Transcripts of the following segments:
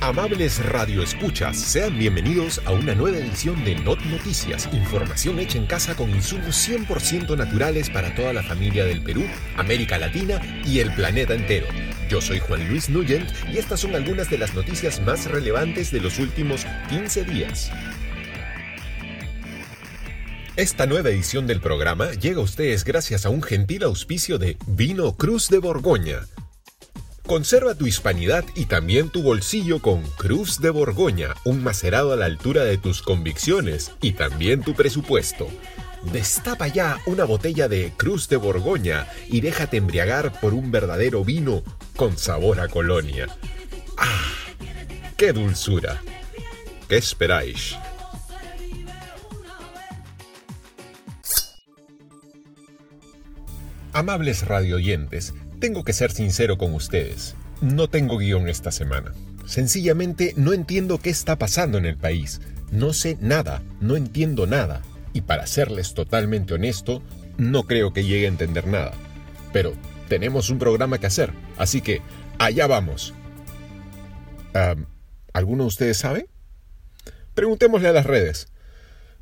Amables radioescuchas, sean bienvenidos a una nueva edición de Not Noticias, información hecha en casa con insumos 100% naturales para toda la familia del Perú, América Latina y el planeta entero. Yo soy Juan Luis Nugent y estas son algunas de las noticias más relevantes de los últimos 15 días. Esta nueva edición del programa llega a ustedes gracias a un gentil auspicio de Vino Cruz de Borgoña. Conserva tu hispanidad y también tu bolsillo con Cruz de Borgoña, un macerado a la altura de tus convicciones y también tu presupuesto. Destapa ya una botella de Cruz de Borgoña y déjate embriagar por un verdadero vino con sabor a colonia. ¡Ah! ¡Qué dulzura! ¿Qué esperáis? Amables radioyentes, tengo que ser sincero con ustedes. No tengo guion esta semana. Sencillamente no entiendo qué está pasando en el país. No sé nada, no entiendo nada. Y para serles totalmente honesto, no creo que llegue a entender nada. Pero tenemos un programa que hacer, así que allá vamos. ¿Alguno de ustedes sabe? Preguntémosle a las redes.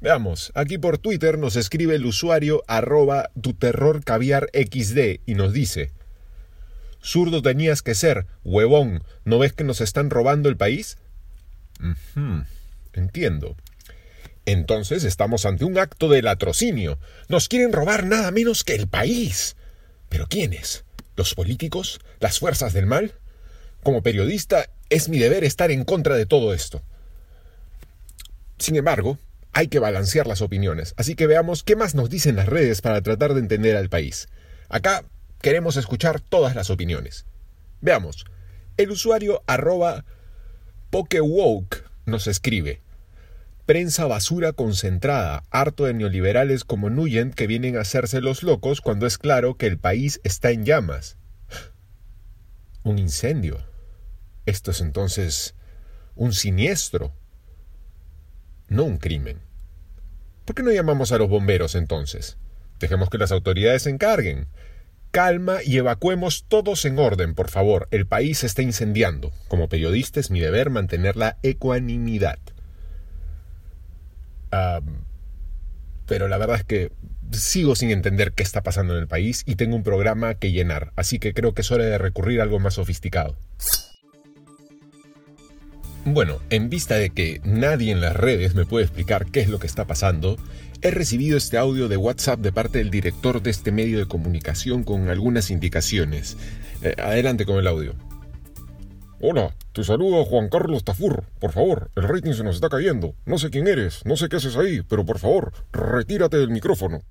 Veamos, aquí por Twitter nos escribe el usuario arroba tu terror caviar xd y nos dice, Zurdo tenías que ser, huevón, ¿no ves que nos están robando el país? Entiendo. Entonces estamos ante un acto de latrocinio. Nos quieren robar nada menos que el país. ¿Pero quiénes? ¿Los políticos? ¿Las fuerzas del mal? Como periodista, es mi deber estar en contra de todo esto. Sin embargo, hay que balancear las opiniones, así que veamos qué más nos dicen las redes para tratar de entender al país. Acá queremos escuchar todas las opiniones. Veamos, el usuario arroba pokewoke nos escribe. Prensa basura concentrada, harto de neoliberales como Nugent que vienen a hacerse los locos cuando es claro que el país está en llamas. Un incendio. Esto es entonces un siniestro, no un crimen. ¿Por qué no llamamos a los bomberos entonces? Dejemos que las autoridades se encarguen. Calma y evacuemos todos en orden, por favor. El país se está incendiando. Como periodista es mi deber mantener la ecuanimidad. pero la verdad es que sigo sin entender qué está pasando en el país y tengo un programa que llenar, así que creo que es hora de recurrir a algo más sofisticado. Bueno, en vista de que nadie en las redes me puede explicar qué es lo que está pasando, he recibido este audio de WhatsApp de parte del director de este medio de comunicación con algunas indicaciones. Eh, adelante con el audio. Hola, te saludo Juan Carlos Tafur. Por favor, el rating se nos está cayendo. No sé quién eres, no sé qué haces ahí, pero por favor, retírate del micrófono.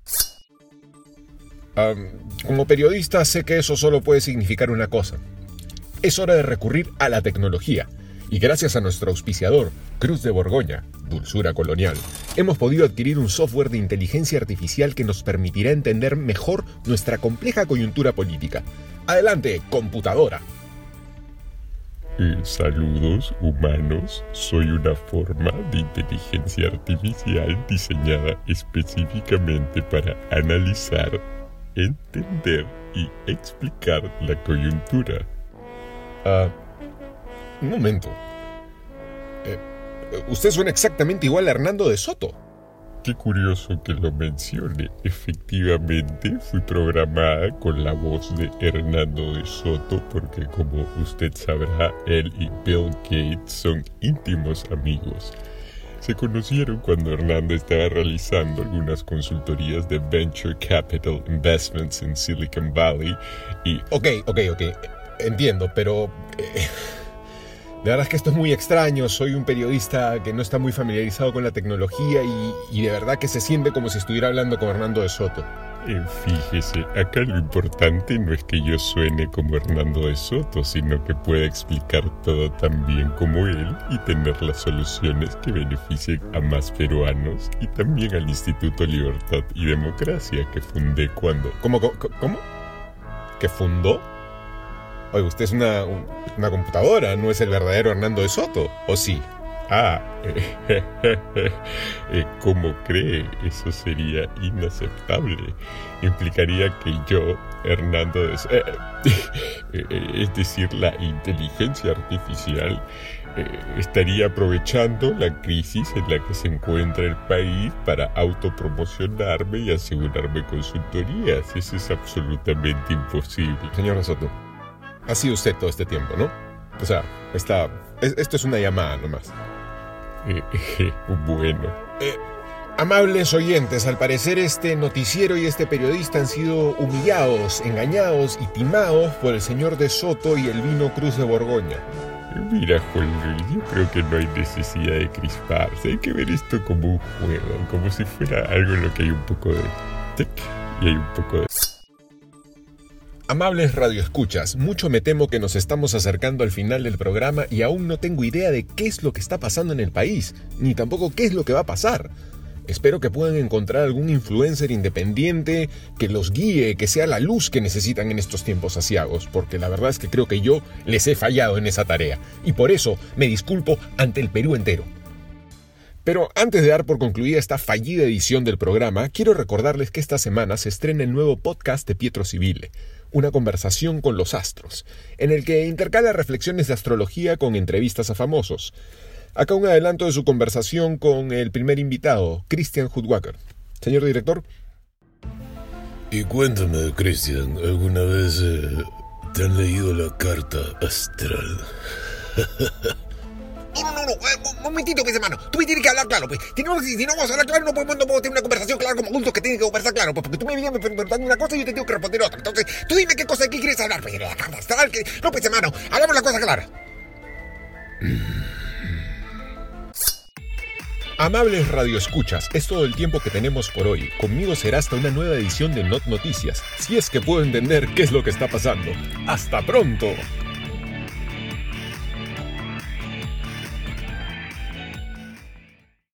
como periodista sé que eso solo puede significar una cosa. Es hora de recurrir a la tecnología y gracias a nuestro auspiciador, Cruz de Borgoña, Dulzura Colonial, hemos podido adquirir un software de inteligencia artificial que nos permitirá entender mejor nuestra compleja coyuntura política. Adelante, computadora. Eh, saludos humanos, soy una forma de inteligencia artificial diseñada específicamente para analizar, entender y explicar la coyuntura. Ah, un momento. Eh, usted suena exactamente igual a Hernando de Soto. Qué curioso que lo mencione. Efectivamente, fui programada con la voz de Hernando de Soto porque como usted sabrá, él y Bill Gates son íntimos amigos. Se conocieron cuando Hernando estaba realizando algunas consultorías de Venture Capital Investments en Silicon Valley y... Ok, ok, ok. Entiendo, pero... Eh, de verdad es que esto es muy extraño, soy un periodista que no está muy familiarizado con la tecnología y, de verdad que se siente como si estuviera hablando con Hernando de Soto. Eh, fíjese, acá lo importante no es que yo suene como Hernando de Soto, sino que pueda explicar todo tan bien como él y tener las soluciones que beneficien a más peruanos y también al Instituto Libertad y Democracia que fundé cuando... ¿Cómo? ¿Cómo? cómo? ¿Que fundó? Oye, usted es una, una computadora, no es el verdadero Hernando de Soto, ¿o sí? Ah, eh, ¿cómo cree? Eso sería inaceptable. Implicaría que yo, Hernando de Soto, eh, eh, es decir, la inteligencia artificial, estaría aprovechando la crisis en la que se encuentra el país para autopromocionarme y asegurarme consultorías. Eso es absolutamente imposible. Señor Soto, ha sido usted todo este tiempo, ¿no? O sea, está, esto es una llamada nomás. Eh, eh, bueno. Amables oyentes, al parecer este noticiero y este periodista han sido humillados, engañados y timados por el señor de Soto y el vino Cruz de Borgoña. Mira, Juan Luis, yo creo que no hay necesidad de crisparse. Hay que ver esto como un juego, como si fuera algo en lo que hay un poco de tech y hay un poco de... Amables radioescuchas, mucho me temo que nos estamos acercando al final del programa y aún no tengo idea de qué es lo que está pasando en el país, ni tampoco qué es lo que va a pasar. Espero que puedan encontrar algún influencer independiente que los guíe, que sea la luz que necesitan en estos tiempos asiagos, porque la verdad es que creo que yo les he fallado en esa tarea, y por eso me disculpo ante el Perú entero. Pero antes de dar por concluida esta fallida edición del programa, quiero recordarles que esta semana se estrena el nuevo podcast de Pietro Civile, una conversación con los astros, en el que intercala reflexiones de astrología con entrevistas a famosos. Acá un adelanto de su conversación con el primer invitado, Christian Hudwacker. Señor director. Y cuéntame, Christian, ¿alguna vez eh, te han leído la carta astral? No, no, un momentito, pues, hermano. Tú me tienes que hablar claro, pues. Si no, vamos a hablar claro, no podemos, no podemos tener una conversación clara como adultos que tienen que conversar claro, pues, porque tú me vienes preguntando una cosa y yo te tengo que responder otra. Entonces, tú dime qué cosa, qué quieres hablar, pues, de la carta astral. Que... No, pues, hermano, hagamos la cosa clara. Amables radioescuchas, es todo el tiempo que tenemos por hoy. Conmigo será hasta una nueva edición de Not Noticias, si es que puedo entender qué es lo que está pasando. ¡Hasta pronto!